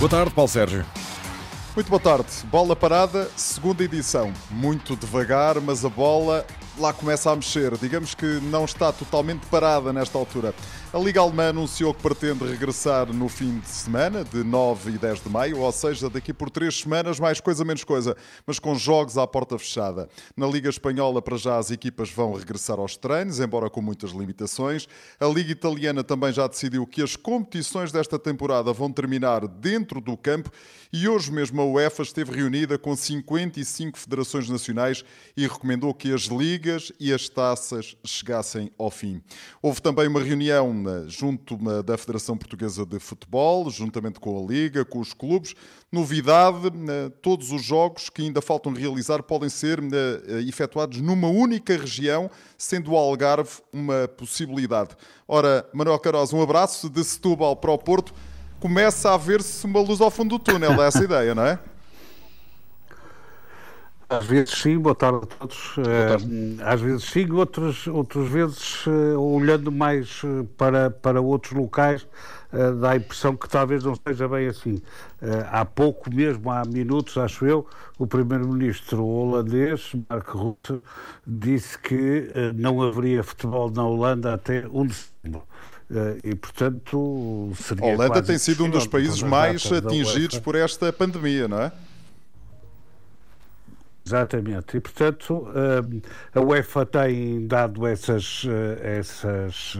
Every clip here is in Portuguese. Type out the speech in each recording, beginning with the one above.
Boa tarde, Paulo Sérgio. Muito boa tarde. Bola parada, segunda edição. Muito devagar, mas a bola lá começa a mexer. Digamos que não está totalmente parada nesta altura. A Liga Alemã anunciou que pretende regressar no fim de semana, de 9 e 10 de maio, ou seja, daqui por três semanas, mais coisa menos coisa, mas com jogos à porta fechada. Na Liga Espanhola, para já, as equipas vão regressar aos treinos, embora com muitas limitações. A Liga Italiana também já decidiu que as competições desta temporada vão terminar dentro do campo e hoje mesmo a UEFA esteve reunida com 55 federações nacionais e recomendou que as ligas e as taças chegassem ao fim. Houve também uma reunião junto da Federação Portuguesa de Futebol, juntamente com a Liga, com os clubes. Novidade: todos os jogos que ainda faltam realizar podem ser efetuados numa única região, sendo o Algarve uma possibilidade. Ora, Manuel Caroz, um abraço de Setúbal para o Porto. Começa a ver-se uma luz ao fundo do túnel, é essa a ideia, não é? Às vezes sim, boa tarde a todos. Tarde. Eh, às vezes sim, outras, outras vezes, eh, olhando mais eh, para, para outros locais, dá a impressão que talvez não esteja bem assim. Há pouco mesmo, há minutos, acho eu, o primeiro-ministro holandês, Mark Rutte, disse que não haveria futebol na Holanda até 1 de setembro. E, portanto, seria. A Holanda tem sido um dos países mais atingidos por esta pandemia, não é? Exatamente. E, portanto, eh, a UEFA tem dado essas, eh, essas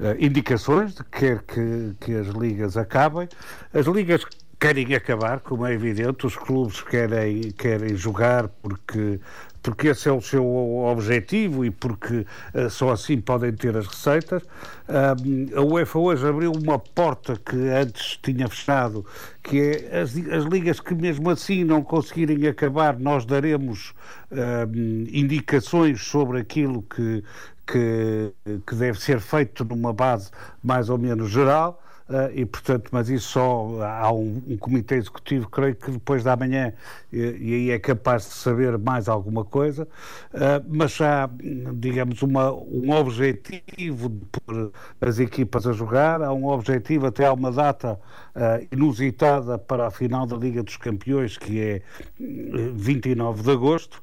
eh, indicações de que quer que, que as ligas acabem. As ligas querem acabar, como é evidente, os clubes querem, querem jogar porque porque esse é o seu objetivo e porque uh, só assim podem ter as receitas. Uh, a UEFA hoje abriu uma porta que antes tinha fechado, que é as, as ligas que mesmo assim não conseguirem acabar, nós daremos uh, indicações sobre aquilo que, que, que deve ser feito numa base mais ou menos geral. Uh, e, portanto, mas isso só há um, um, comitê executivo, creio que depois da manhã, e, e, aí é capaz de saber mais alguma coisa, uh, mas há, digamos, uma, um objetivo de pôr as equipas a jogar, há um objetivo até há uma data uh, inusitada para a final da Liga dos Campeões, que é 29 de agosto.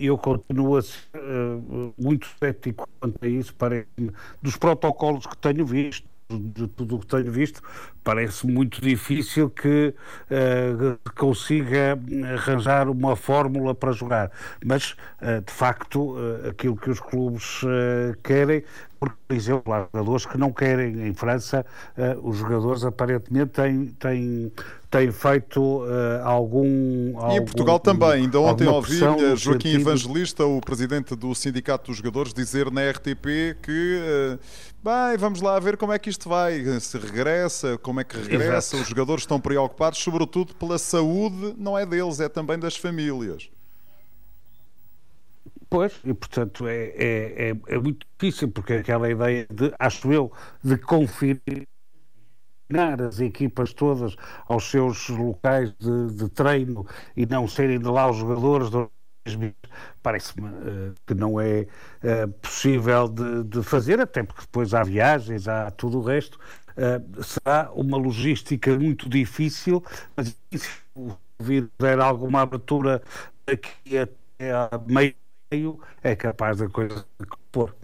eu continuo a ser muito cético quanto a isso, para dos protocolos que tenho visto de tudo o que tenho visto, parece muito difícil que uh, consiga arranjar uma fórmula para jogar. Mas, uh, de facto, uh, aquilo que os clubes querem, por exemplo, há jogadores que não querem. Em França, os jogadores aparentemente têm, têm, têm feito algum, algum. E em Portugal também. Ainda ontem ouvi Joaquim Evangelista, o presidente do Sindicato dos Jogadores, dizer na RTP que. Bem, vamos lá ver como é que isto vai. Se regressa, como é que regressa. Exato. Os jogadores estão preocupados, sobretudo pela saúde, não é deles, é também das famílias. Pois, e portanto é, é, é, é muito difícil, porque aquela ideia de, acho eu, de as equipas todas aos seus locais de, de treino e não serem de lá os jogadores parece-me uh, que não é uh, possível de, de, fazer, até porque depois há viagens, há tudo o resto. Uh, será uma logística muito difícil, mas se vir ter alguma abertura aqui até a meio, é capaz da coisa pôr.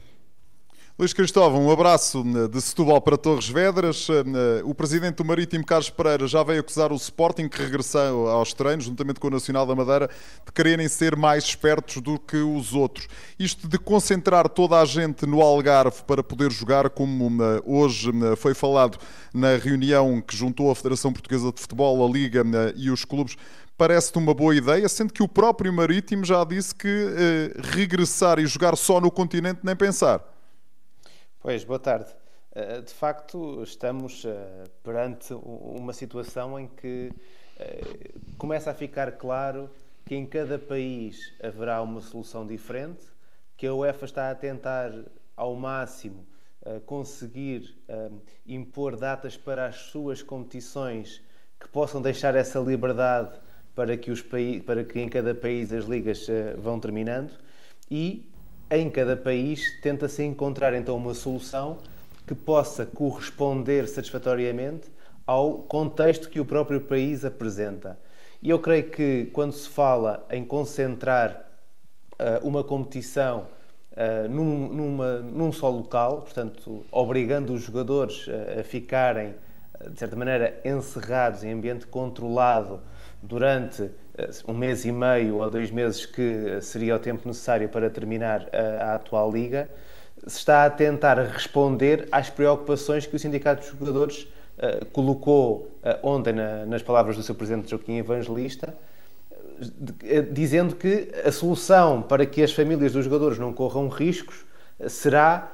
Luís Cristóvão, um abraço né, de Setúbal para Torres Vedras. Né, o presidente do Marítimo, Carlos Pereira, já veio acusar o Sporting, que regressou aos treinos, juntamente com o Nacional da Madeira, de quererem ser mais espertos do que os outros. Isto de concentrar toda a gente no Algarve para poder jogar, como hoje foi falado na reunião que juntou a Federação Portuguesa de Futebol, a Liga e os clubes, parece-te uma boa ideia, sendo que o próprio Marítimo já disse que eh, regressar e jogar só no continente nem pensar. Pois, boa tarde. Eh, de facto, estamos eh, perante uma situação em que eh, começa a ficar claro que em cada país haverá uma solução diferente, que a UEFA está a tentar ao máximo conseguir impor datas para as suas competições que possam deixar essa liberdade para que, os para que em cada país as ligas vão terminando e em cada país tenta-se encontrar então uma solução que possa corresponder satisfatoriamente ao contexto que o próprio país apresenta. E eu creio que quando se fala em concentrar uh, uma competição uh, num, numa, num só local, portanto, obrigando os jogadores a ficarem, de certa maneira, encerrados em ambiente controlado durante um mês e meio ou dois meses que seria o tempo necessário para terminar a, a atual liga, se está a tentar responder às preocupações que o Sindicato dos Jogadores uh, colocou uh, ontem na, nas palavras do seu presidente Joaquim Evangelista, uh, dizendo que a solução para que as famílias dos jogadores não corram riscos será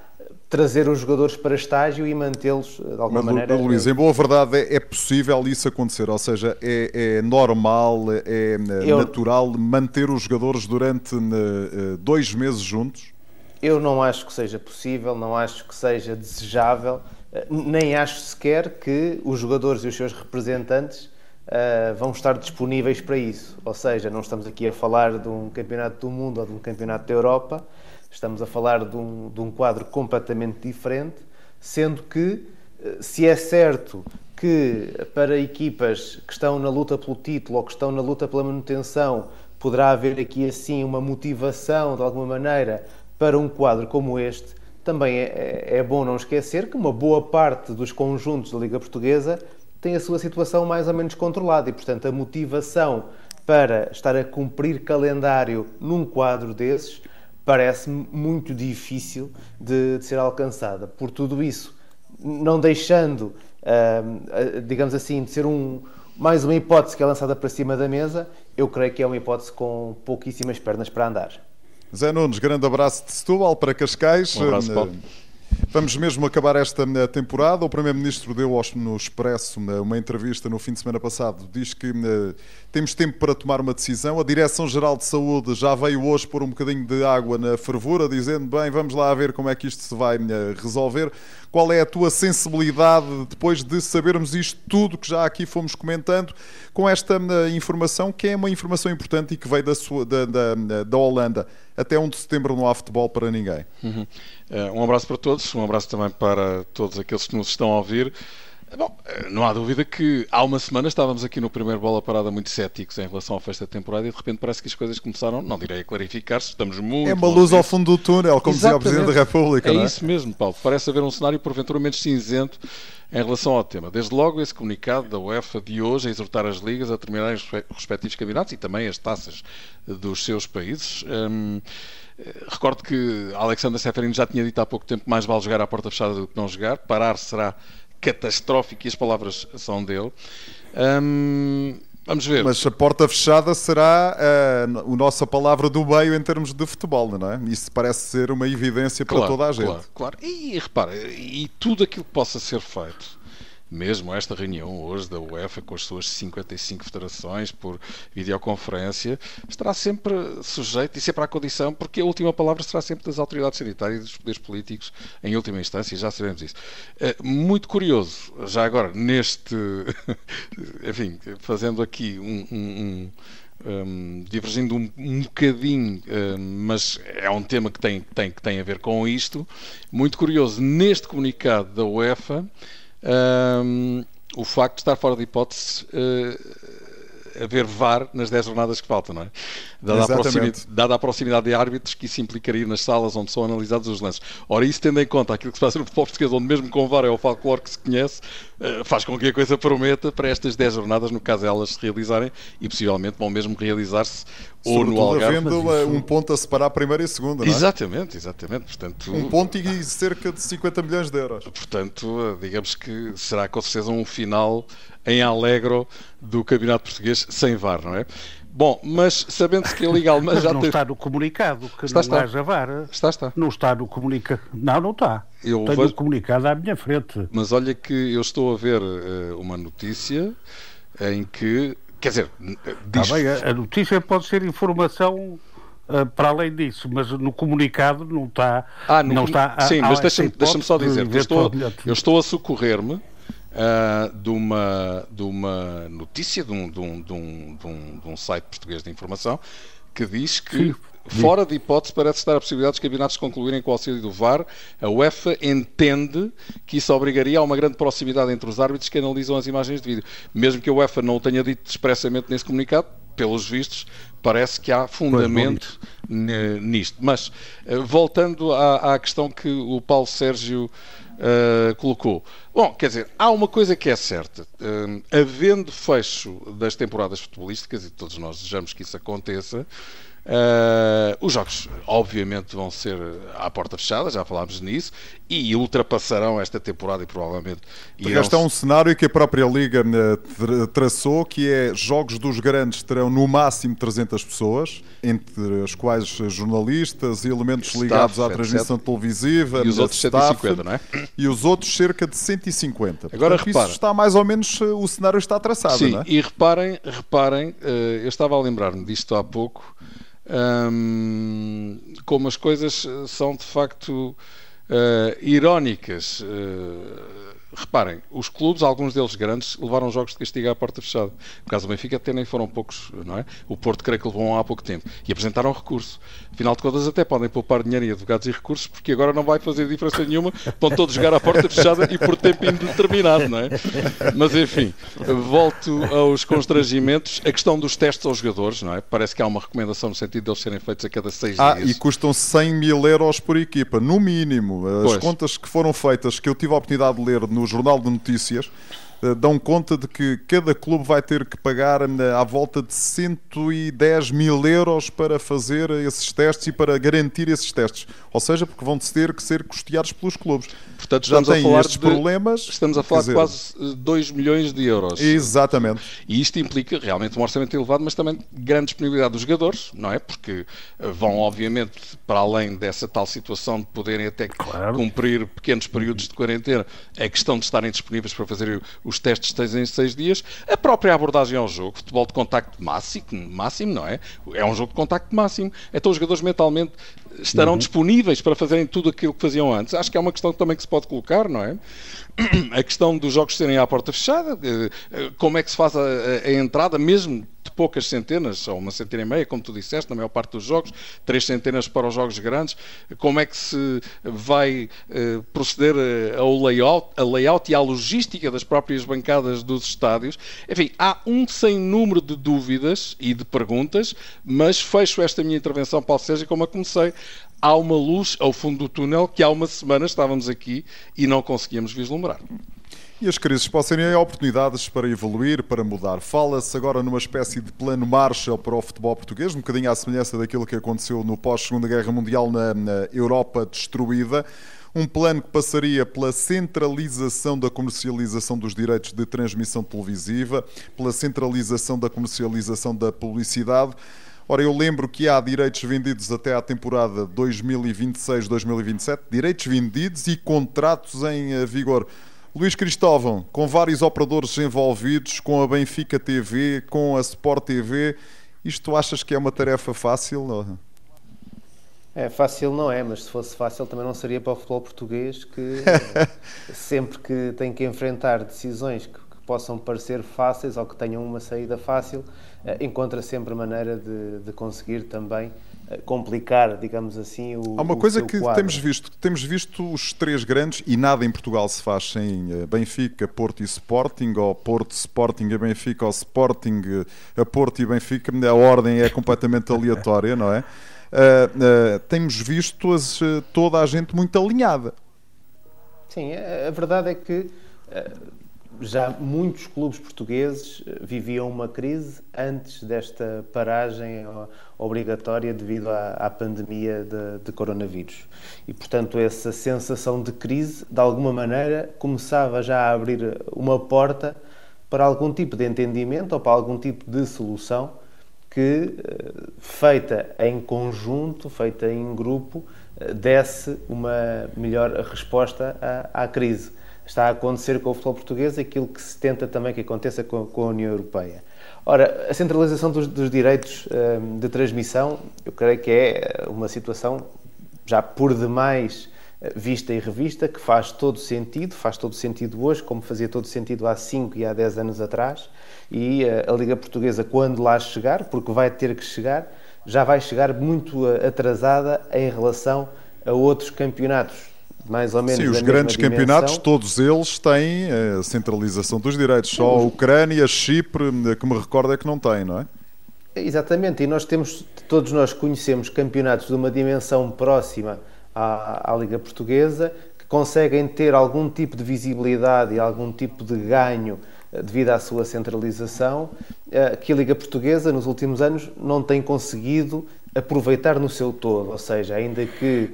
trazer os jogadores para estágio e mantê-los de alguma Mas, maneira. Luís, em boa verdade, é, é possível isso acontecer? Ou seja, é, é normal, é Eu... natural manter os jogadores durante dois meses juntos? Eu não acho que seja possível, não acho que seja desejável, eh, nem acho sequer que os jogadores e os seus representantes uh, vão estar disponíveis para isso. Ou seja, não estamos aqui a falar de um campeonato do mundo ou de um campeonato da Europa, estamos a falar de um, de um quadro completamente diferente, sendo que, eh, se é certo que para equipas que estão na luta pelo título ou que estão na luta pela manutenção poderá haver aqui assim uma motivação de alguma maneira para um quadro como este, também é, é, é, bom não esquecer que uma boa parte dos conjuntos da Liga Portuguesa tem a sua situação mais ou menos controlada e, portanto, a motivação para estar a cumprir calendário num quadro desses parece-me muito difícil de, de, ser alcançada. Por tudo isso, não deixando, uh, digamos assim, de ser um, mais uma hipótese que é lançada para cima da mesa, eu creio que é uma hipótese com pouquíssimas pernas para andar. Zé Nunes, grande abraço de Setúbal para Cascais. Um abraço, Paulo. Vamos mesmo acabar esta eh, temporada. O Primeiro-Ministro deu no Expresso eh, uma entrevista no fim de semana passado. Diz que uh, temos tempo para tomar uma decisão. A Direção-Geral de Saúde já veio hoje pôr um bocadinho de água na fervura, dizendo: bem, vamos lá ver como é que isto se vai resolver. Qual é a tua sensibilidade depois de sabermos isto tudo que já aqui fomos comentando, com esta uh, informação que é uma informação importante e que veio da, sua, da, da, da Holanda? Até 1 de setembro não há futebol para ninguém. Uhum. Um abraço para todos, um abraço também para todos aqueles que nos estão a ouvir. Bom, eh, não há dúvida que há uma semana estávamos aqui no primeiro bola parada muito céticos em relação à festa de temporada e de repente parece que as coisas começaram, não direi a clarificar-se, estamos muito. É uma luz ao fundo do túnel, como Exatamente. dizia o Presidente da República. É, é isso mesmo, Paulo. Parece haver um cenário porventura menos cinzento em relação ao tema. Desde logo, esse comunicado da UEFA de hoje a exortar as ligas a terminarem os respectivos campeonatos e também as taças dos seus países. Hum, Recordo que Alexander Seferino já tinha dito há pouco tempo mais vale jogar à porta fechada do que não jogar. Parar será catastrófico e as palavras são dele. Hum, vamos ver. Mas a porta fechada será uh, a nossa palavra do meio em termos de futebol, não é? Isso parece ser uma evidência para claro, toda a gente. Claro, claro. E, e repara, e tudo aquilo que possa ser feito mesmo esta reunião hoje da UEFA com as suas 55 federações por videoconferência estará sempre sujeito e sempre à condição, porque a última palavra será sempre das autoridades sanitárias e dos poderes políticos em última instância, já sabemos isso. Eh, muito curioso, já agora, neste. enfim, fazendo aqui um, um, um divergindo um, um bocadinho, mas é um tema que tem, tem, que tem a ver com isto. Muito curioso, neste comunicado da UEFA, um, o facto de estar fora de hipótese uh, haver VAR nas 10 jornadas que faltam, não é? Dada a, proximidade, dada a, proximidade, de árbitros que isso implicaria nas salas onde são analisados os lances. Ora, isso tendo em conta aquilo que se passa no futebol português, onde mesmo com VAR é o folclore que se conhece, uh, faz com que a coisa prometa para estas 10 jornadas, no caso elas se realizarem, e possivelmente vão mesmo realizar-se ou no Algarve. havendo isso... um ponto a separar a primeira e a segunda, não é? Exatamente, exatamente. Portanto, um ponto e cerca de 50 milhões de euros. Portanto, digamos que será com certeza um final em alegro do Campeonato Português sem VAR, não é? Bom, mas sabendo-se que a Liga Alemã já não teve... está no comunicado que está, não está. haja VAR. Está, está. Não está no comunicado. Não, não está. Eu Tenho vejo... o comunicado à minha frente. Mas olha que eu estou a ver uh, uma notícia em que Quer dizer, diz... bem, a notícia pode ser informação uh, para além disso, mas no comunicado não está. Ah, no, não está sim, mas deixa-me deixa só dizer eu estou, eu estou a socorrer-me. Uh, de, uma, de uma notícia de um, de, um, de, um, de, um, de um site português de informação que diz que Sim. Fora de hipótese, parece estar a possibilidade dos campeonatos concluírem com o auxílio do VAR. A UEFA entende que isso obrigaria a uma grande proximidade entre os árbitros que analisam as imagens de vídeo. Mesmo que a UEFA não o tenha dito expressamente nesse comunicado, pelos vistos, parece que há fundamento nisto. Mas, eh, voltando à, à, questão que o Paulo Sérgio uh, colocou. Bom, quer dizer, há uma coisa que é certa. Uh, havendo fecho das temporadas futebolísticas, e todos nós desejamos que isso aconteça, Uh, os jogos, obviamente, vão ser à porta fechada, já falámos nisso, e ultrapassarão esta temporada e provavelmente. Irão... Este é um cenário que a própria Liga eh, traçou, que é jogos dos grandes terão no máximo 300 pessoas, entre as quais jornalistas e elementos staff, ligados à transmissão etc. televisiva, e os outros staff, 150, não é? E os outros cerca de 150. Agora Portanto, repara, está mais ou menos eh, o cenário está traçado, Sim, não é? e reparem, reparem, eu estava a lembrar-me disto há pouco um, como as coisas são de facto uh, irónicas. Uh, reparem, os clubes, alguns deles grandes, levaram jogos de castigo à porta fechada. No caso do Benfica até nem foram poucos, não é? O Porto creio que levou há pouco tempo. E apresentaram recurso. Afinal de contas, até podem poupar dinheiro em advogados e recursos, porque agora não vai fazer diferença nenhuma, vão todos jogar à porta fechada e por tempo indeterminado, não é? Mas enfim, volto aos constrangimentos. A questão dos testes aos jogadores, não é? Parece que há uma recomendação no sentido de eles serem feitos a cada seis ah, dias. E custam 100 mil euros por equipa, no mínimo. As pois. contas que foram feitas, que eu tive a oportunidade de ler no Jornal de Notícias, dão conta de que cada clube vai ter que pagar eh, à volta de 110 mil euros para fazer esses testes e para garantir esses testes. Ou seja, porque vão ter que ser custeados pelos clubes. Portanto, estamos Já a falar estes de, problemas. Estamos a falar dizer, de quase 2 milhões de euros. Exatamente. E isto implica realmente um orçamento elevado, mas também grande disponibilidade dos jogadores, não é? Porque eh, vão, obviamente, para além dessa tal situação de poderem até claro. cumprir pequenos períodos de quarentena, a questão de estarem disponíveis para fazer os testes seis em seis dias, a própria abordagem ao jogo, futebol de contacto máximo, máximo, não é? É um jogo de contacto máximo. Então os jogadores mentalmente estarão uhum. disponíveis para fazerem tudo aquilo que faziam antes. Acho que é uma questão também que se pode colocar, não é? A questão dos jogos serem à porta fechada, como é que se faz a, a, entrada, mesmo poucas centenas, ou uma centena e meia, como tu disseste, na maior parte dos jogos, três centenas para os jogos grandes, como é que se vai uh, proceder eh, ao layout, a layout e à logística das próprias bancadas dos estádios. Enfim, há um sem número de dúvidas e de perguntas, mas fecho esta minha intervenção, Paulo Sérgio, como a comecei há uma luz ao fundo do túnel que há uma semana estávamos aqui e não conseguíamos vislumbrar. E as crises podem ser oportunidades para evoluir, para mudar. Fala-se agora numa espécie de plano Marshall para o futebol português, um bocadinho à semelhança daquilo que aconteceu no pós-Segunda Guerra Mundial na, na Europa destruída. Um plano que passaria pela centralização da comercialização dos direitos de transmissão televisiva, pela centralização da comercialização da publicidade Ora, eu lembro que há direitos vendidos até à temporada 2026-2027, direitos vendidos e contratos em eh, vigor. Luís Cristóvão, com vários operadores envolvidos, com a Benfica TV, com a Sport TV, isto achas que é uma tarefa fácil? É, fácil não é, mas se fosse fácil também não seria para o futebol português que sempre que tem que enfrentar decisões que, que possam parecer fáceis ou que tenham uma saída fácil, eh, encontra sempre maneira de, de conseguir também complicar, digamos assim, o Há uma coisa que quadro. temos visto, temos visto os três grandes e nada em Portugal se faz sem eh, Benfica, Porto e Sporting, ou Porto, Sporting e Benfica, ou Sporting, a Porto e Benfica, a ordem é completamente aleatória, não é? Uh, uh, temos visto as, toda a gente muito alinhada. Sim, a, a verdade é que uh, já muitos clubes portugueses eh, viviam uma crise antes desta paragem obrigatória devido à, à pandemia de, de, coronavírus. E, portanto, essa sensação de crise, de alguma maneira, começava já a abrir uma porta para algum tipo de entendimento ou para algum tipo de solução que, eh, feita em conjunto, feita em grupo, eh, desse uma melhor resposta à, à crise está a acontecer com o futebol português aquilo que se tenta também que aconteça com, com a União Europeia. Ora, a centralização dos, dos direitos um, de transmissão, eu creio que é uma situação já por demais eh, vista e revista, que faz todo sentido, faz todo sentido hoje, como fazia todo sentido há 5 e há 10 anos atrás, e eh, a Liga Portuguesa, quando lá chegar, porque vai ter que chegar, já vai chegar muito atrasada em relação a outros campeonatos. Mais ou menos Sim, os grandes campeonatos, todos eles têm a centralização dos direitos. Só a Ucrânia, Chipre, que me recorda é que não tem, não é? Exatamente, e nós temos, todos nós conhecemos campeonatos de uma dimensão próxima à, à Liga Portuguesa que conseguem ter algum tipo de visibilidade e algum tipo de ganho eh, devido à sua centralização, eh, que a Liga Portuguesa nos últimos anos não tem conseguido aproveitar no seu todo, ou seja, ainda que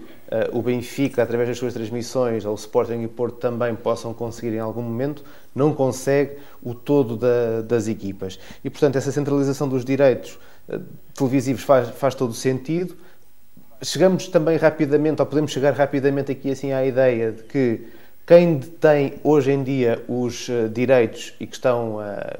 o Benfica, através das suas transmissões, ou o Sporting e o Porto também possam conseguir em algum momento, não consegue o todo da, das equipas. E, portanto, essa centralização dos direitos uh, televisivos faz, faz todo o sentido. Chegamos também rapidamente, ou podemos chegar rapidamente aqui assim à ideia de que quem detém hoje em dia os uh, direitos e que estão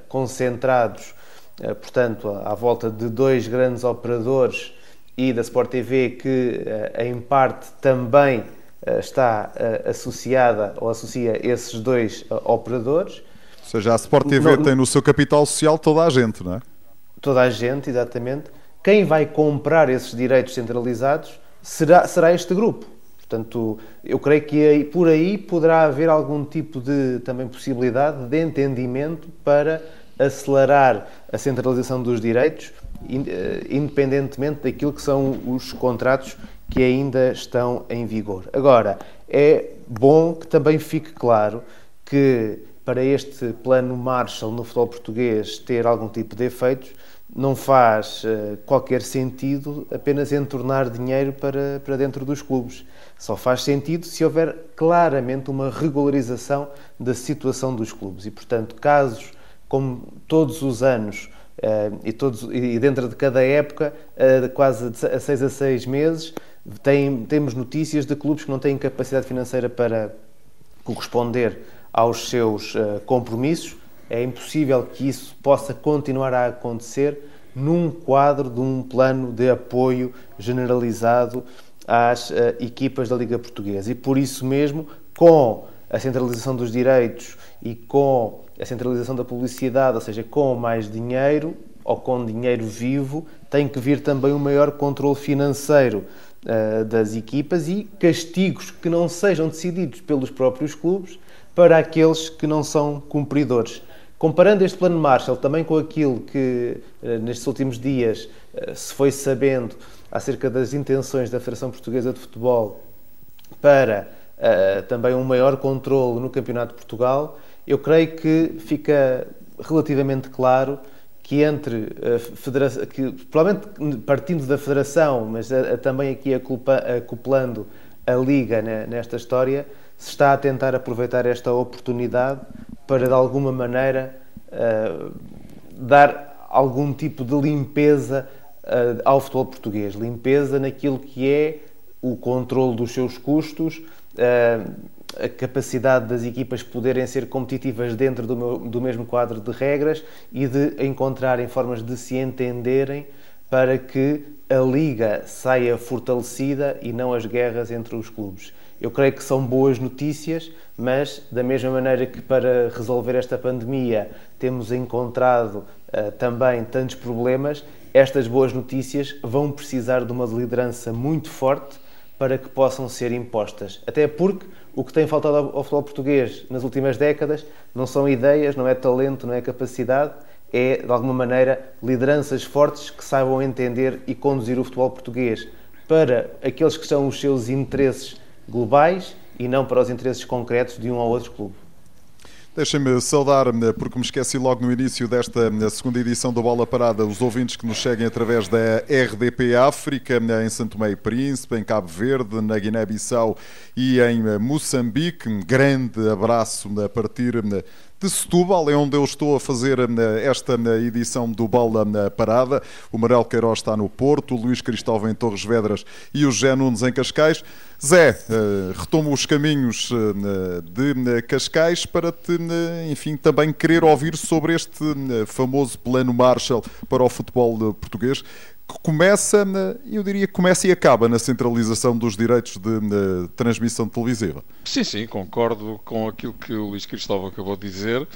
concentrados, portanto, à, à volta de dois grandes operadores e da Sport TV, que eh, em parte também eh, está eh, associada ou associa esses dois operadores. Ou seja, a Sport TV tem no seu capital social toda a gente, não é? Toda a gente, exatamente. Quem vai comprar esses direitos centralizados será, será este grupo. Portanto, eu creio que por aí poderá haver algum tipo de também possibilidade de entendimento para acelerar a centralização dos direitos independentemente daquilo que são os contratos que ainda estão em vigor. Agora, é bom que também fique claro que para este plano Marshall no futebol português ter algum tipo de efeitos, não faz uh, qualquer sentido apenas entornar dinheiro para, para dentro dos clubes. Só faz sentido se houver claramente uma regularização da situação dos clubes. E, portanto, casos como todos os anos e, todos, e dentro de cada época, uh, quase a seis a seis meses, tem, temos notícias de clubes que não têm capacidade financeira para corresponder aos seus uh, compromissos. É impossível que isso possa continuar a acontecer num quadro de um plano de apoio generalizado às equipas da Liga Portuguesa. E por isso mesmo, com a centralização dos direitos e com a centralização da publicidade, ou seja, com mais dinheiro ou com dinheiro vivo, tem que vir também um maior controle financeiro uh, das equipas e castigos que não sejam decididos pelos próprios clubes para aqueles que não são cumpridores. Comparando este plano Marshall também com aquilo que uh, nestes últimos dias uh, se foi sabendo acerca das intenções da Federação Portuguesa de Futebol para também um maior controle no Campeonato de Portugal, eu creio que fica relativamente claro que entre a federação, que provavelmente partindo da federação, mas a, a, também aqui acoplando a liga né, nesta história, se está a tentar aproveitar esta oportunidade para de alguma maneira uh, dar algum tipo de limpeza uh, ao futebol português, limpeza naquilo que é o controle dos seus custos. Uh, a capacidade das equipas poderem ser competitivas dentro do, meu, do mesmo quadro de regras e de encontrarem formas de se entenderem para que a liga saia fortalecida e não as guerras entre os clubes. Eu creio que são boas notícias, mas da mesma maneira que para resolver esta pandemia temos encontrado uh, também tantos problemas, estas boas notícias vão precisar de uma liderança muito forte para que possam ser impostas. Até porque o que tem faltado ao futebol português nas últimas décadas não são ideias, não é talento, não é capacidade, é, de alguma maneira, lideranças fortes que saibam entender e conduzir o futebol português para aqueles que são os seus interesses globais e não para os interesses concretos de um ou outro clube. Deixem-me saudar, eh, porque me esqueci logo no início desta eh, segunda edição do Bola Parada, os ouvintes que nos seguem através da RDP África, eh, em Santo Meio Príncipe, em Cabo Verde, na Guiné-Bissau e em Moçambique. Um grande abraço a partir de Setúbal, é onde eu estou a fazer eh, esta eh, edição do Bola eh, Parada. O Marel Queiroz está no Porto, o Luís Cristóvão em Torres Vedras e o José Nunes em Cascais. Zé, retomo os caminhos de Cascais para te, enfim, também querer ouvir sobre este famoso plano Marshall para o futebol português que começa, eu diria que começa e acaba na centralização dos direitos de, transmissão televisiva. Sim, sim, concordo com aquilo que o Luís Cristóvão acabou de dizer.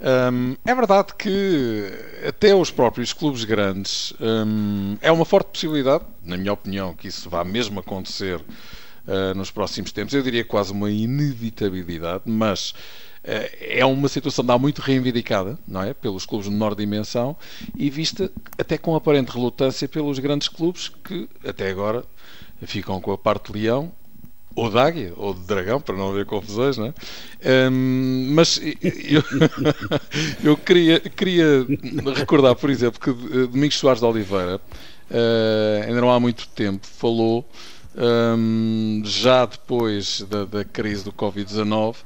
Um, é verdade que até os próprios clubes grandes um, é uma forte possibilidade, na minha opinião, que isso vá mesmo acontecer uh, nos próximos tempos. Eu diria quase uma inevitabilidade, mas uh, é uma situação dá muito reivindicada, não é, pelos clubes de menor dimensão e vista até com aparente relutância pelos grandes clubes que até agora ficam com a parte de leão ou de águia, ou de dragão, para não haver confusões, não é? Um, mas eu, eu queria, queria recordar, por exemplo, que Domingos Soares de Oliveira, uh, ainda não há muito tempo, falou, um, já depois da, da crise do Covid-19,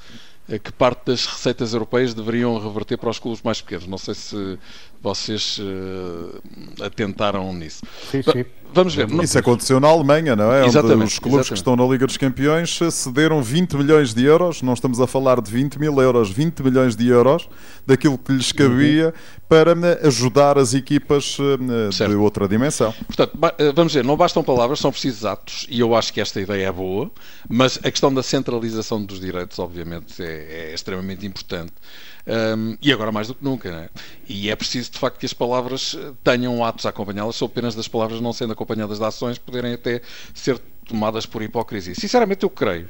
eh, que parte das receitas europeias deveriam reverter para os clubes mais pequenos. Não sei se vocês uh, atentaram nisso. Sim, sim. Vamos ver. Isso aconteceu na Alemanha, não é? Exatamente, Onde os clubes exatamente. que estão na Liga dos Campeões cederam 20 milhões de euros, não estamos a falar de 20 mil euros, 20 milhões de euros daquilo que lhes cabia Uhum. para eh, ajudar as equipas eh, de Certo. outra dimensão. Portanto, eh, vamos ver, não bastam palavras, são precisos atos, e eu acho que esta ideia é boa, mas a questão da centralização dos direitos, obviamente, é, é extremamente importante. Um, e agora mais do que nunca, é? E é preciso, de facto, que as palavras eh, tenham atos a acompanhá-las, sou apenas das palavras não sendo acompanhadas de ações, poderem até ser tomadas por hipocrisia. Sinceramente, eu creio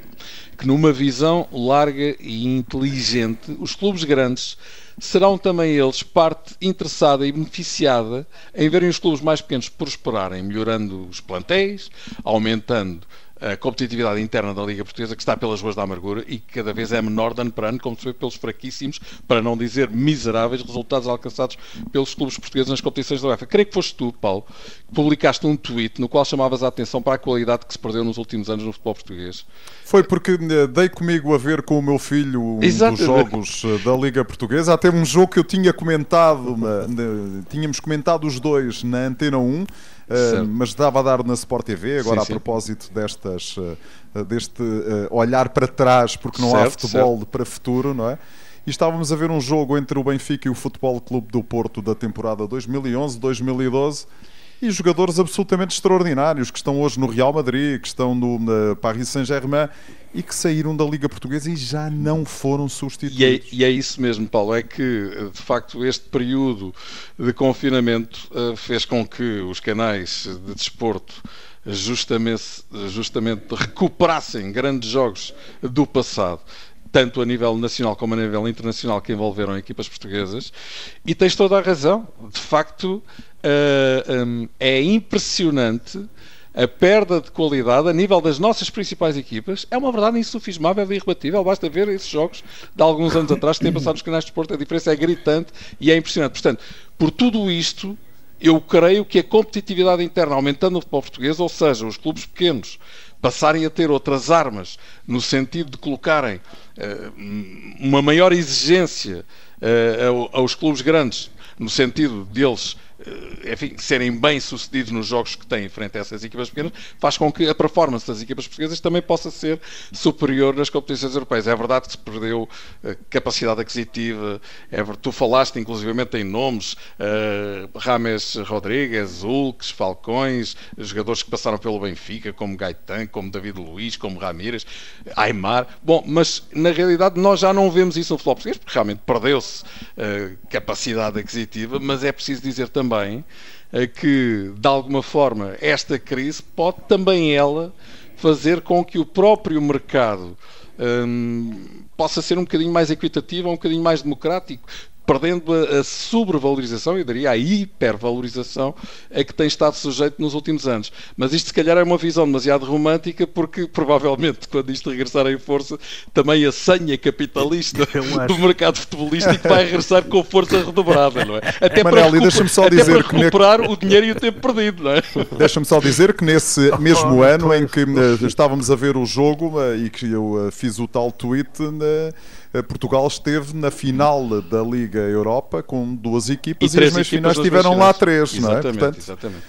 que numa visão larga e inteligente, os clubes grandes serão também eles parte interessada e beneficiada em verem os clubes mais pequenos prosperarem, melhorando os plantéis, aumentando a competitividade interna da Liga Portuguesa, que está pelas ruas da amargura e que cada vez é menor de ano para ano, como se vê pelos fraquíssimos, para não dizer miseráveis, resultados alcançados pelos clubes portugueses nas competições da UEFA. Creio que foste tu, Paulo, que publicaste um tweet no qual chamavas a atenção para a qualidade que se perdeu nos últimos anos no futebol português. Foi porque eh, dei comigo a ver com o meu filho um Exatamente. dos jogos eh, da Liga Portuguesa. Até um jogo que eu tinha comentado, na- tínhamos comentado os dois na Antena 1, Certo. mas dava a dar na Sport TV, agora Sim, a sim. propósito destas, eh, deste eh, olhar para trás, porque não há Certo, futebol para futuro, não é? E estávamos a ver um jogo entre o Benfica e o Futebol Clube do Porto da temporada 2011-2012 e jogadores absolutamente extraordinários que estão hoje no Real Madrid, que estão no na Paris Saint-Germain e que saíram da Liga Portuguesa e já não foram substituídos. E é, e é isso mesmo, Paulo, é que de facto este período de confinamento eh, fez com que os canais de desporto justamente, justamente recuperassem grandes jogos do passado. Tanto a nível nacional como a nível internacional que envolveram equipas portuguesas, e tens toda a razão. De facto, eh, hum, é impressionante a perda de qualidade a nível das nossas principais equipas é uma verdade insufismável e irrebatível. Basta ver esses jogos de alguns anos atrás que têm passado nos canais de esporte. A diferença é gritante e é impressionante. Portanto, por tudo isto, eu creio que a competitividade interna aumentando no futebol português, ou seja, os clubes pequenos passarem a ter outras armas no sentido de colocarem eh, uma maior exigência ao- aos clubes grandes, no sentido deles enfim, serem bem sucedidos nos jogos que têm frente a essas equipas pequenas, faz com que a performance das equipas portuguesas também possa ser superior nas competições europeias. É verdade que se perdeu eh, capacidade aquisitiva, é tu falaste inclusivamente em nomes, eh, Rames Rodrigues, Hulks, Falcões, jogadores que passaram pelo Benfica, como Gaetan, como David Luiz, como Ramírez, Aymar. Bom, mas na realidade nós já não vemos isso no futebol português, porque realmente perdeu-se eh, capacidade aquisitiva, mas é preciso dizer também eh, que, de alguma forma, esta crise pode também ela fazer com que o próprio mercado hum, possa ser um bocadinho mais equitativo, um bocadinho mais democrático, perdendo a, a sobrevalorização, eu diria a hipervalorização a que tem estado sujeito nos últimos anos. Mas isto se calhar é uma visão demasiado romântica porque provavelmente quando isto regressar em força também a senha capitalista do mercado futebolístico vai regressar com força redobrada, não é? Até Manel, e recuper- deixa-me só até dizer para que ne- recuperar o dinheiro e o tempo perdido, não é? Deixa-me só dizer que nesse mesmo Oh, ano em que eh, estávamos a ver o jogo eh, e que eu eh, fiz o tal tweet, Portugal esteve na final da Liga Europa com duas equipas e, as meias finais tiveram lá três, não é? Exatamente, Portanto, exatamente.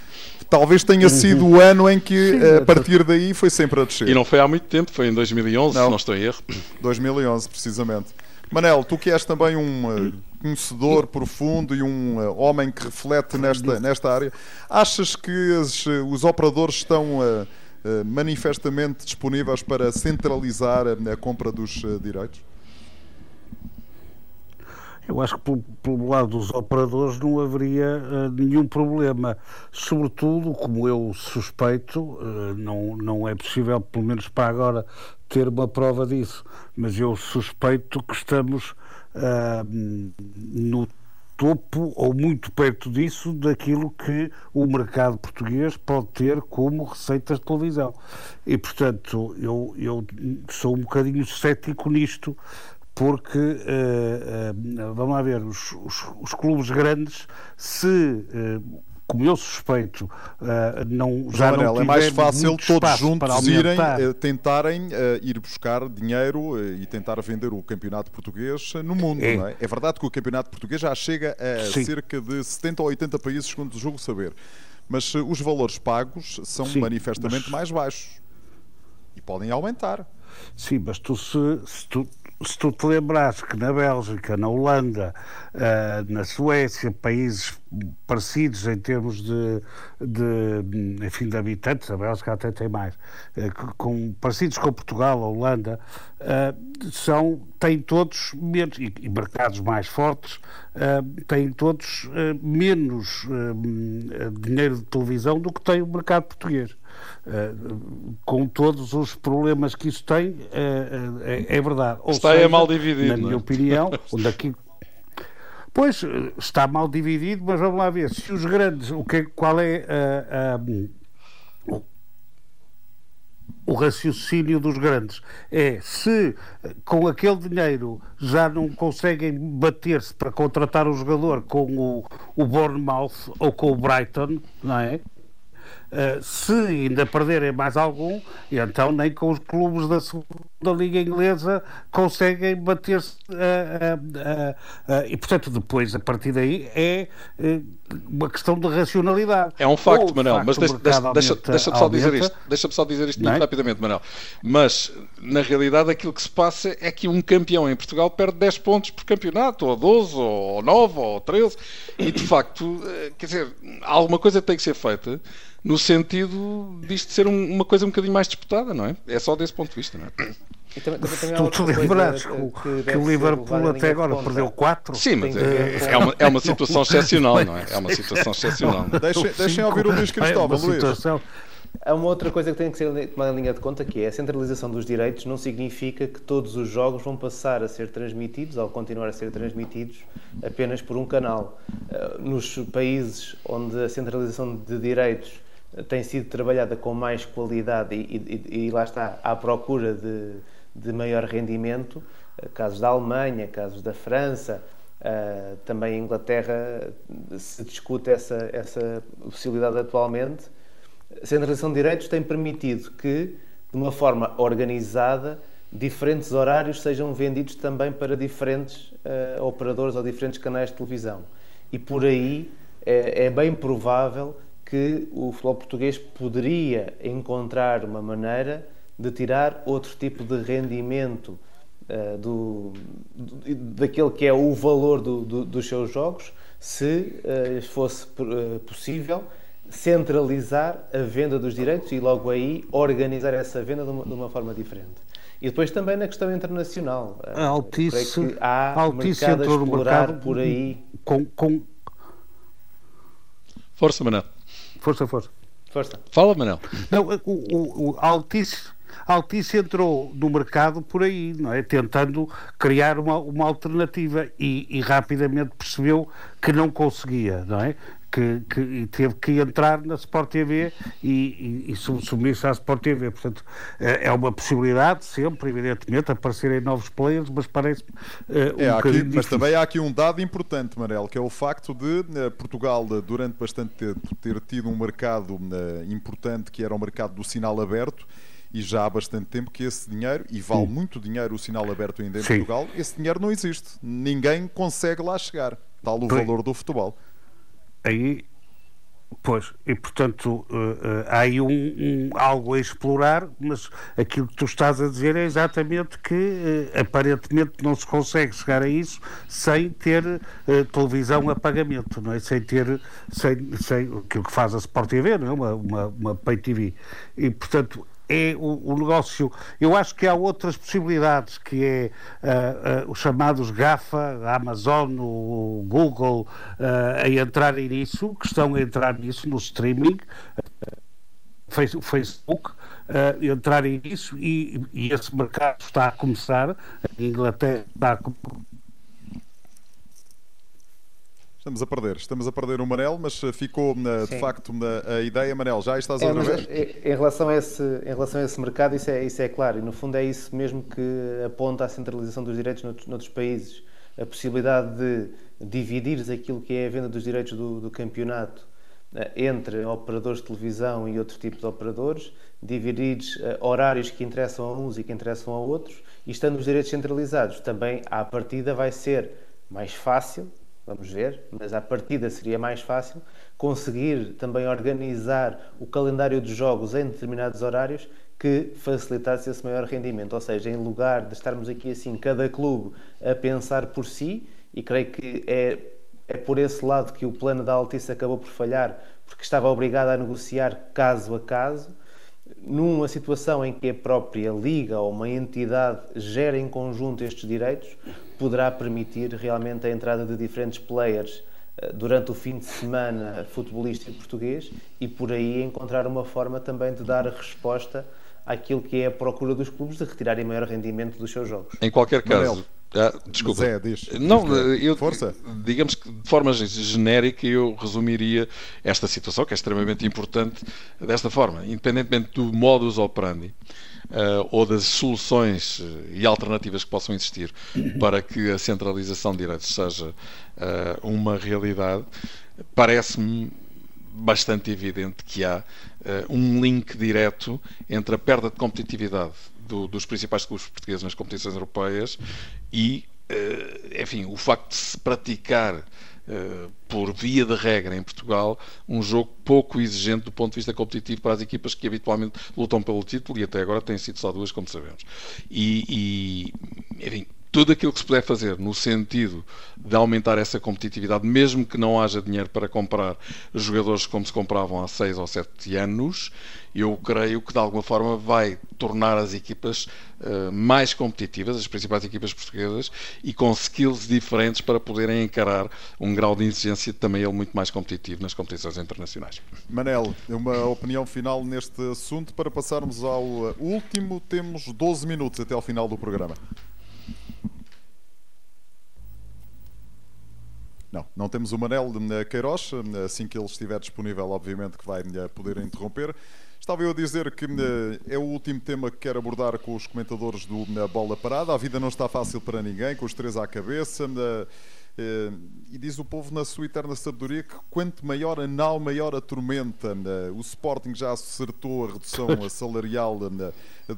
talvez tenha sido o ano em que Sim, eh, a partir daí foi sempre a descer. E não foi há muito tempo, foi em 2011, Não. se não estou em erro. 2011, precisamente. Manel, tu que és também um eh, conhecedor profundo e um eh, homem que reflete nesta, nesta área, achas que as, eh, os operadores estão eh, eh, manifestamente disponíveis para centralizar a, a compra dos eh, direitos? Eu acho que pelo, pelo lado dos operadores não haveria uh, nenhum problema. Sobretudo, como eu suspeito, uh, não, não é possível, pelo menos para agora, ter uma prova disso, mas eu suspeito que estamos uh, no topo ou muito perto disso daquilo que o mercado português pode ter como receitas de televisão. E, portanto, eu, eu sou um bocadinho cético nisto, porque, uh, uh, vamos lá ver, os, os, os clubes grandes, se uh, como eu suspeito, uh, não, já Amarelo, não é mais fácil todos juntos irem, uh, tentarem uh, ir buscar dinheiro e tentar vender o campeonato português no mundo. É, é? é verdade que o campeonato português já chega a Sim. cerca de 70 ou 80 países, segundo o jogo saber. Mas os valores pagos são Sim, manifestamente mas... mais baixos e podem aumentar. Sim, mas tu se, se tu se tu te lembrares que na Bélgica, na Holanda, uh, na Suécia, países parecidos em termos de, de, enfim, de habitantes, a Bélgica até tem mais, uh, com, parecidos com Portugal, a Holanda, uh, são, têm todos menos, e, e mercados mais fortes, têm todos menos dinheiro de televisão do que tem o mercado português. Eh, com todos os problemas que isso tem, é, é, é verdade. Ou está seja, mal dividido. Na minha é? opinião, onde aqui. Pois, está mal dividido, mas vamos lá ver. Se os grandes, o que, qual é a, o raciocínio dos grandes? É se com aquele dinheiro já não conseguem bater-se para contratar o jogador com o, o Bournemouth ou com o Brighton, não é? Uh, se ainda perderem mais algum, então nem com os clubes da segunda Liga Inglesa conseguem bater-se. Uh, uh, e, portanto, depois, a partir daí, é uma questão de racionalidade. É um facto, Ou, Manel, mas deixa-me deixa, deixa, deixa só dizer isto, deixa só dizer isto muito é? rapidamente, Manel. Mas, na realidade, aquilo que se passa é que um campeão em Portugal perde 10 pontos por campeonato, ou 12, ou 9, ou 13, e de facto, quer dizer, alguma coisa tem que ser feita no sentido disto ser um, uma coisa um bocadinho mais disputada, não é? É só desse ponto de vista, não é? Também, também, tu te lembras que, que, o Liverpool até agora perdeu 4? Sim, mas é, é, uma, é uma situação excepcional, não é? É uma situação excepcional. Deixem, deixem ouvir o Luís Cristóvão, Luís. Há uma outra coisa que tem que ser tomada em linha de conta, que é a centralização dos direitos não significa que todos os jogos vão passar a ser transmitidos, ou continuar a ser transmitidos, apenas por um canal. Eh, nos países onde a centralização de direitos tem sido trabalhada com mais qualidade e, e, e lá está, à procura de, de, maior rendimento, eh, casos da Alemanha, casos da França, uh, também em Inglaterra se discute essa, essa possibilidade atualmente. A centralização de direitos tem permitido que, de uma forma organizada, diferentes horários sejam vendidos também para diferentes uh, operadores ou diferentes canais de televisão. E por aí é, é bem provável que o futebol português poderia encontrar uma maneira de tirar outro tipo de rendimento uh, do, do, daquele que é o valor do, do, dos seus jogos, se uh, fosse uh, possível centralizar a venda dos direitos e logo aí organizar essa venda de uma, de uma forma diferente. E depois também na questão internacional. A Altice, há Altice mercado a explorar mercado por aí. Com, com... Força, Maná. Força, força. Força. Fala, Manel. Não, o, o, o Altice, Altice entrou no mercado por aí, não é? Tentando criar uma, uma alternativa e, e rapidamente percebeu que não conseguia, não é? Que, que teve que entrar na Sport TV e, e, e submeter-se à Sport TV. Portanto, é, é uma possibilidade, sempre, evidentemente, aparecerem novos players, mas parece uh, um é, aqui, Mas também há aqui um dado importante, Manel, que é o facto de uh, Portugal, durante bastante tempo, ter tido um mercado uh, importante, que era o mercado do sinal aberto, e já há bastante tempo que esse dinheiro, e vale Sim. muito dinheiro o sinal aberto ainda em Sim. Portugal, esse dinheiro não existe. Ninguém consegue lá chegar. Tal o valor do futebol aí Pois, e portanto uh, uh, há aí um, um, algo a explorar, mas aquilo que tu estás a dizer é exatamente que uh, aparentemente não se consegue chegar a isso sem ter televisão a pagamento, não é? Sem ter, sem, sem aquilo que faz a Sport TV, não é? Uma, uma, uma Pay TV. E portanto é o, o, negócio. Eu acho que há outras possibilidades, que é uh, uh, os chamados GAFA, a Amazon, o Google, uh, a entrarem nisso, que estão a entrar nisso no streaming, o Facebook, entrarem nisso e, e, esse mercado está a começar. A Inglaterra está a Estamos a perder, estamos a perder o Manel, mas eh, ficou eh, de facto a ideia. Manel, já estás é, outra vez? Eh, em relação, a esse, em relação a esse mercado, isso é, isso é claro, e no fundo é isso mesmo que aponta à centralização dos direitos noutros, noutros países. A possibilidade de dividir aquilo que é a venda dos direitos do, do campeonato entre operadores de televisão e outro tipo de operadores, dividir horários que interessam a uns e que interessam a outros, e estando os direitos centralizados, também à partida vai ser mais fácil vamos ver, mas à partida seria mais fácil conseguir também organizar o calendário de jogos em determinados horários que facilitasse esse maior rendimento. Ou seja, em lugar de estarmos aqui assim, cada clube a pensar por si, e creio que é, é por esse lado que o plano da Altice acabou por falhar, porque estava obrigado a negociar caso a caso, numa situação em que a própria liga ou uma entidade gera em conjunto estes direitos, poderá permitir realmente a entrada de diferentes players eh, durante o fim de semana futebolístico português e por aí encontrar uma forma também de dar resposta àquilo que é a procura dos clubes de retirarem maior rendimento dos seus jogos. Em qualquer caso, ah, desculpa. Zé, diz, não, eu, Força. digamos que de forma genérica eu resumiria esta situação, que é extremamente importante, desta forma, independentemente do modus operandi uh, ou das soluções e alternativas que possam existir para que a centralização de direitos seja uh, uma realidade, parece-me bastante evidente que há uh, um link direto entre a perda de competitividade do, dos principais clubes portugueses nas competições europeias e, enfim, o facto de se praticar por via de regra em Portugal, um jogo pouco exigente do ponto de vista competitivo para as equipas que habitualmente lutam pelo título e até agora têm sido só duas, como sabemos. E, e enfim, tudo aquilo que se puder fazer no sentido de aumentar essa competitividade, mesmo que não haja dinheiro para comprar jogadores como se compravam há 6 ou 7 anos, eu creio que de alguma forma vai tornar as equipas uh, mais competitivas, as principais equipas portuguesas, e com skills diferentes para poderem encarar um grau de exigência também ele muito mais competitivo nas competições internacionais. Manel, uma opinião final neste assunto para passarmos ao último. Temos 12 minutos até ao final do programa. Não, não temos o Manel de Queiroz. Assim que ele estiver disponível, obviamente que vai poder interromper. Estava eu a dizer que é o último tema que quero abordar com os comentadores do Bola Parada. A vida não está fácil para ninguém, com os três à cabeça. Eh, e diz o povo na sua eterna sabedoria que quanto maior a nau, maior a tormenta. O Sporting já acertou a redução salarial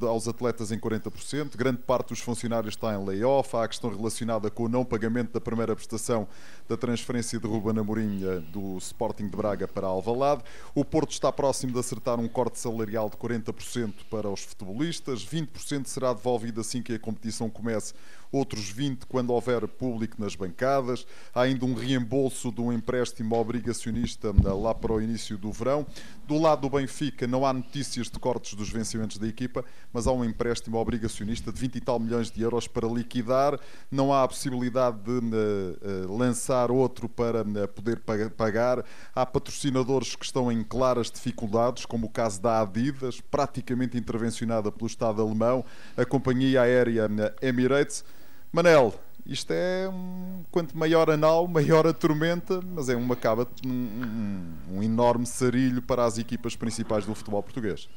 aos atletas em 40%. Grande parte dos funcionários está em layoff. Há a questão relacionada com o não pagamento da primeira prestação da transferência de Ruben Amorim eh, do Sporting de Braga para Alvalade. O Porto está próximo de acertar um corte salarial de 40% para os futebolistas. 20% será devolvido assim que a competição comece outros 20 quando houver público nas bancadas. Há ainda um reembolso de um empréstimo obrigacionista lá para o início do verão. Do lado do Benfica não há notícias de cortes dos vencimentos da equipa, mas há um empréstimo obrigacionista de 20 e tal milhões de euros para liquidar. Não há a possibilidade de uh, uh, lançar outro para poder pagar. Há patrocinadores que estão em claras dificuldades, como o caso da Adidas, praticamente intervencionada pelo Estado alemão, a companhia aérea Emirates. Manel, isto é um, quanto maior a nau, maior a tormenta, mas é uma acaba um, um, um enorme sarilho para as equipas principais do futebol português.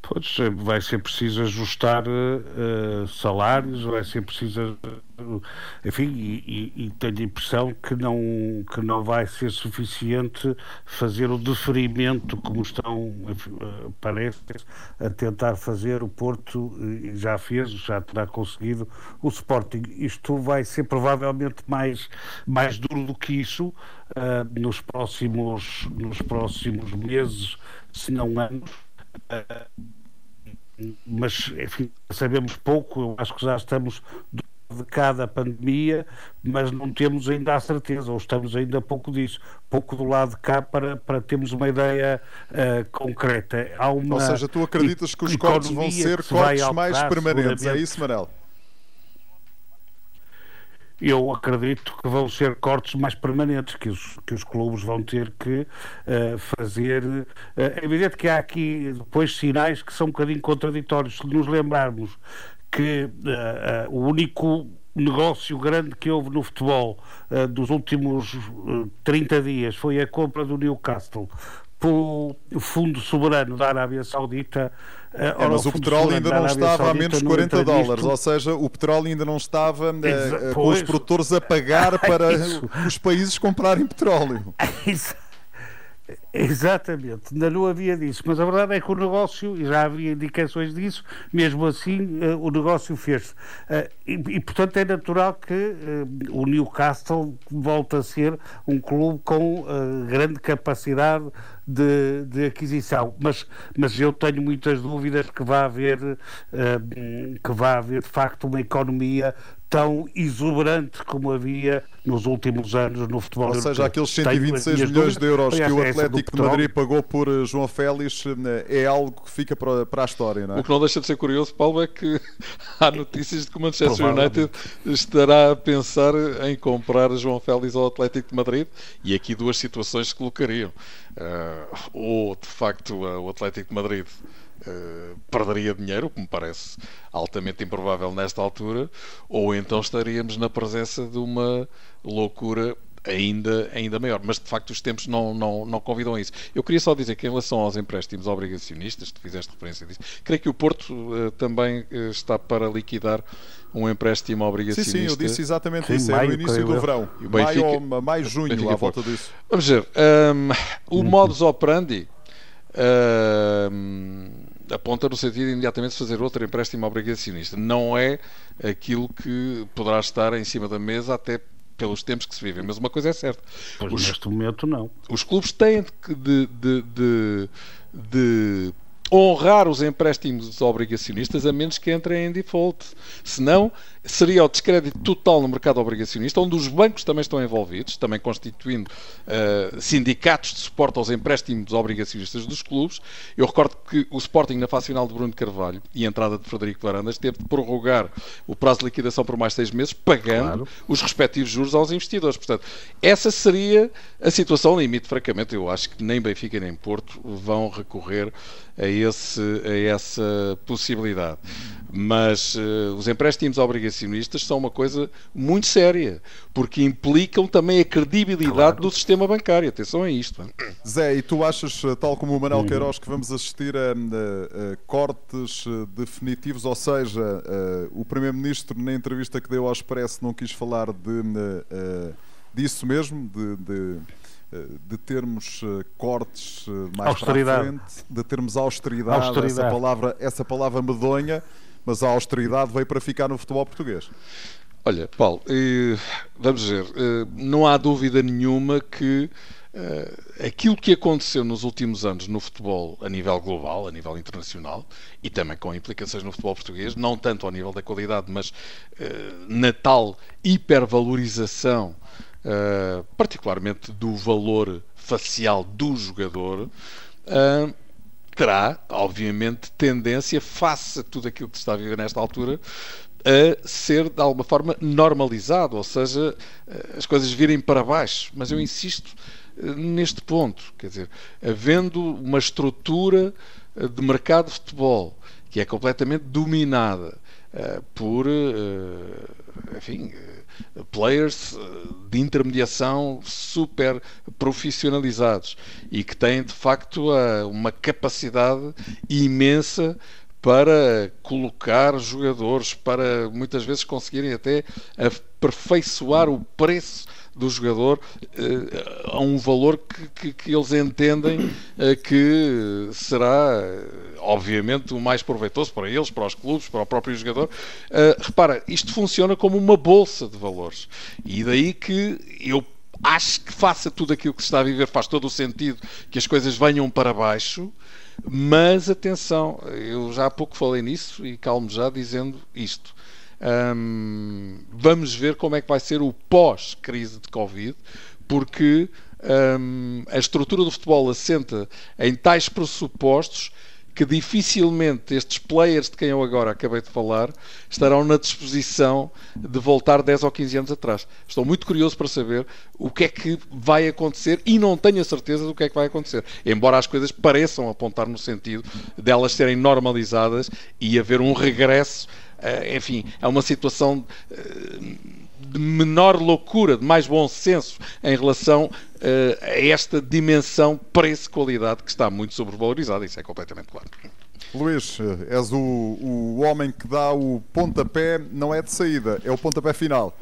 Pois, vai ser preciso ajustar uh, salários, vai ser preciso, uh, enfim, e, e, e, tenho a impressão que não, que não vai ser suficiente fazer o deferimento como estão, uh, parece, a tentar fazer o Porto, já fez, já terá conseguido o Sporting. Isto vai ser provavelmente mais, mais duro do que isso nos, próximos, nos próximos meses, se não anos mas enfim, sabemos pouco, eu acho que já estamos de cá da pandemia, mas não temos ainda a certeza, ou estamos ainda pouco disso, pouco do lado de cá para, para termos uma ideia uh, concreta. Há uma ou seja, tu acreditas que os cortes vão ser cortes mais permanentes, é isso, Manel? Eu acredito que vão ser cortes mais permanentes, que os, que os clubes vão ter que uh, fazer. Uh, é evidente que há aqui depois sinais que são um bocadinho contraditórios. Se nos lembrarmos que uh, o único negócio grande que houve no futebol dos últimos 30 dias foi a compra do Newcastle pelo Fundo Soberano da Arábia Saudita é, mas o petróleo ainda não estava a menos 40 dólares, ou seja, o petróleo ainda não estava uh, com os produtores a pagar para os países comprarem petróleo. Exatamente, ainda não havia disso, mas a verdade é que o negócio, e já havia indicações disso, mesmo assim uh, o negócio fez-se. Uh, e, e, portanto é natural que uh, o Newcastle volte a ser um clube com grande capacidade de, de, aquisição, mas, mas eu tenho muitas dúvidas que vai haver, que vai haver de facto uma economia tão exuberante como havia nos últimos anos no futebol Ou seja, aqueles 126 milhões dúvidas, de euros que o Atlético de Madrid pagou por eh, João Félix eh, é algo que fica para, para a história, não é? O que não deixa de ser curioso, Paulo, é que há notícias de que o Manchester United estará a pensar em comprar João Félix ao Atlético de Madrid e aqui duas situações se colocariam. Uh, ou, de facto, o Atlético de Madrid Uh, perderia dinheiro, o que me parece altamente improvável nesta altura, ou então estaríamos na presença de uma loucura ainda, ainda maior. Mas de facto os tempos não, não, não convidam a isso. Eu queria só dizer que em relação aos empréstimos obrigacionistas, tu fizeste referência disso, creio que o Porto uh, também uh, está para liquidar um empréstimo obrigacionista. Sim, sim, eu disse exatamente sim, isso, maio, é no início do verão. Benfica, maio, maio, junho, Benfica à volta disso. Vamos ver, um, o modus operandi um, aponta no sentido de imediatamente fazer outro empréstimo obrigacionista. Não é aquilo que poderá estar em cima da mesa até pelos tempos que se vivem. Mas uma coisa é certa. Os, neste momento não. Os clubes têm de, de, de, de honrar os empréstimos obrigacionistas a menos que entrem em default. Senão, seria o descrédito total no mercado obrigacionista, onde os bancos também estão envolvidos, também constituindo uh, sindicatos de suporte aos empréstimos obrigacionistas dos clubes. Eu recordo que o Sporting, na fase final de Bruno Carvalho e a entrada de Frederico Varandas, teve de prorrogar o prazo de liquidação por mais seis meses, pagando claro. os respectivos juros aos investidores. Portanto, essa seria a situação limite. Francamente, eu acho que nem Benfica nem Porto vão recorrer a, esse, a essa possibilidade. Mas uh, os empréstimos obrigacionistas são uma coisa muito séria, porque implicam também a credibilidade claro. do sistema bancário. Atenção a isto. Zé, e tu achas, eh, tal como o Manuel hum. Queiroz, que vamos assistir a, a, a cortes eh, definitivos? Ou seja, o Primeiro-Ministro, na entrevista que deu ao Expresso, não quis falar de, disso mesmo, de, de de termos cortes mais austeridade. para a frente, de termos austeridade, austeridade, Essa, palavra, essa palavra medonha, mas a austeridade veio para ficar no futebol português. Olha, Paulo, vamos ver, eh, não há dúvida nenhuma que aquilo que aconteceu nos últimos anos no futebol a nível global, a nível internacional, e também com implicações no futebol português, não tanto ao nível da qualidade, mas na tal hipervalorização, uh, particularmente do valor facial do jogador, terá, obviamente, tendência, face a tudo aquilo que se está a viver nesta altura, a ser de alguma forma normalizado, ou seja, as coisas virem para baixo. Mas eu insisto eh, neste ponto, quer dizer, havendo uma estrutura eh, de mercado de futebol que é completamente dominada uh, por, uh, enfim, players eh, de intermediação super profissionalizados e que têm de facto uma capacidade imensa para colocar jogadores, para muitas vezes conseguirem até aperfeiçoar o preço do jogador uh, a um valor que, que, que eles entendem uh, que será, obviamente, o mais proveitoso para eles, para os clubes, para o próprio jogador. Uh, repara, isto funciona como uma bolsa de valores. E daí que eu acho que faça tudo aquilo que se está a viver, faz todo o sentido que as coisas venham para baixo. Mas atenção, eu já há pouco falei nisso e calmo já dizendo isto. Vamos ver como é que vai ser o pós-crise de Covid, porque a estrutura do futebol assenta em tais pressupostos que dificilmente estes players de quem eu agora acabei de falar estarão na disposição de voltar 10 ou 15 anos atrás. Estou muito curioso para saber o que é que vai acontecer e não tenho a certeza do que é que vai acontecer. Embora as coisas pareçam apontar no sentido delas serem normalizadas e haver um regresso, eh, enfim, a uma situação eh, de menor loucura, de mais bom senso em relação uh, a esta dimensão preço-qualidade que está muito sobrevalorizada, isso é completamente claro. Luís, eh, és o, o homem que dá o pontapé, não é de saída, é o pontapé final.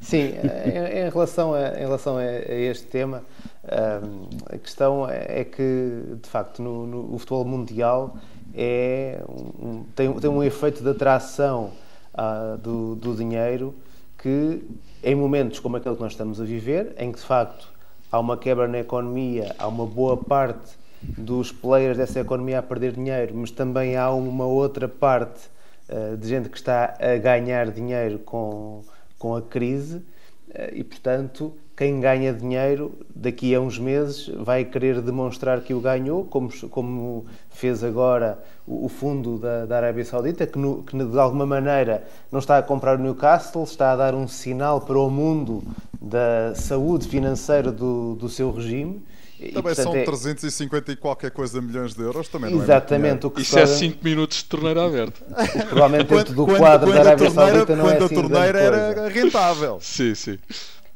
Sim, em, em relação, a, em relação a, este tema, um, a questão é que, de facto, no, no o futebol mundial é um, tem, tem um efeito de atração uh, do, do dinheiro que em momentos como aquele que nós estamos a viver, em que de facto há uma quebra na economia, há uma boa parte dos players dessa economia a perder dinheiro, mas também há uma outra parte uh, de gente que está a ganhar dinheiro com, com a crise uh, e, portanto, quem ganha dinheiro daqui a uns meses vai querer demonstrar que o ganhou, como, como fez agora o, o fundo da, da, Arábia Saudita, que, no, que, de alguma maneira não está a comprar o Newcastle, está a dar um sinal para o mundo da saúde financeira do, do seu regime. Também e, portanto, são 350 é... e qualquer coisa milhões de euros, também não é Exatamente, o que Isso é 5 minutos de torneira aberta. Provavelmente dentro do quando, quadro quando da Arábia Saudita não quando é Quando assim a torneira era rentável. sim, sim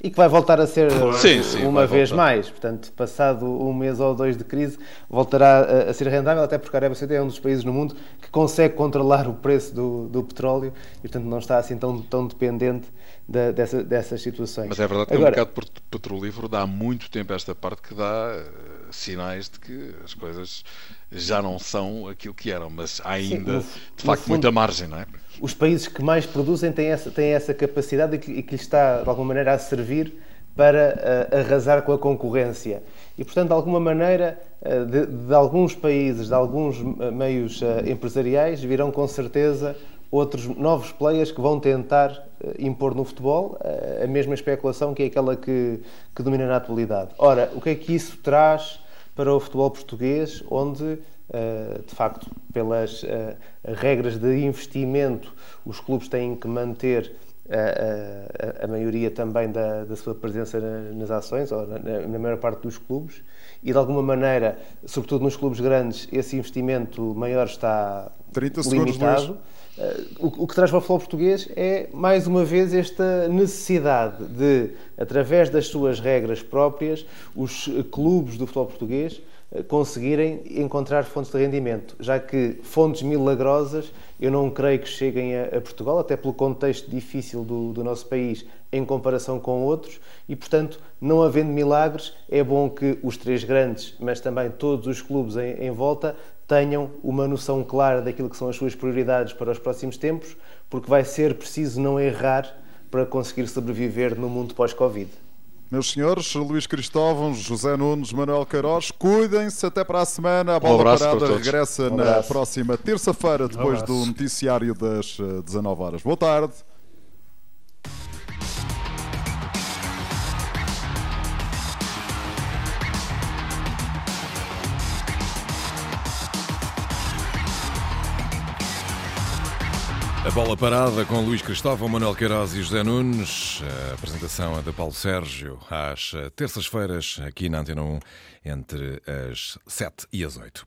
e que vai voltar a ser sim, sim, uma vez voltar. mais. Portanto, passado um mês ou dois de crise, voltará a, a, ser rentável, até porque a Arábia Saudita é um dos países no mundo que consegue controlar o preço do, do petróleo e, portanto, não está assim tão, tão dependente da, dessa, dessas situações. Mas é verdade que Agora, o mercado petrolífero dá muito tempo a esta parte que dá uh, sinais de que as coisas já não são aquilo que eram, mas há ainda, sim, no, de facto, fundo, muita margem, não é? os países que mais produzem têm essa, têm essa capacidade e que, e que lhes está, de alguma maneira, a servir para uh, arrasar com a concorrência. E, portanto, de alguma maneira, uh, de, de, alguns países, de alguns eh, meios uh, empresariais, virão com certeza outros novos players que vão tentar impor no futebol a mesma especulação que é aquela que, que domina na atualidade. Ora, o que é que isso traz para o futebol português, onde eh, de facto, pelas eh, regras de investimento, os clubes têm que manter a, eh, a, a maioria também da, da, sua presença nas ações, ou na, na, maior parte dos clubes, e de alguma maneira, sobretudo nos clubes grandes, esse investimento maior está 30 limitado. O, o que traz para o futebol português é, mais uma vez, esta necessidade de, através das suas regras próprias, os clubes do futebol português conseguirem encontrar fontes de rendimento, já que fontes milagrosas eu não creio que cheguem a, a Portugal, até pelo contexto difícil do, do, nosso país em comparação com outros, e portanto, não havendo milagres, é bom que os três grandes, mas também todos os clubes em, em volta, tenham uma noção clara daquilo que são as suas prioridades para os próximos tempos, porque vai ser preciso não errar para conseguir sobreviver no mundo pós-Covid. Meus senhores, Luís Cristóvão, José Nunes, Manuel Queiroz, cuidem-se até para a semana. A bola um parada regressa um na próxima terça-feira, depois um do noticiário das 19 eh, horas. Boa tarde. A bola parada com Luís Cristóvão, Manuel Queiroz e José Nunes. A apresentação é de Paulo Sérgio às terças-feiras aqui na Antena 1 entre as 7 e as 8.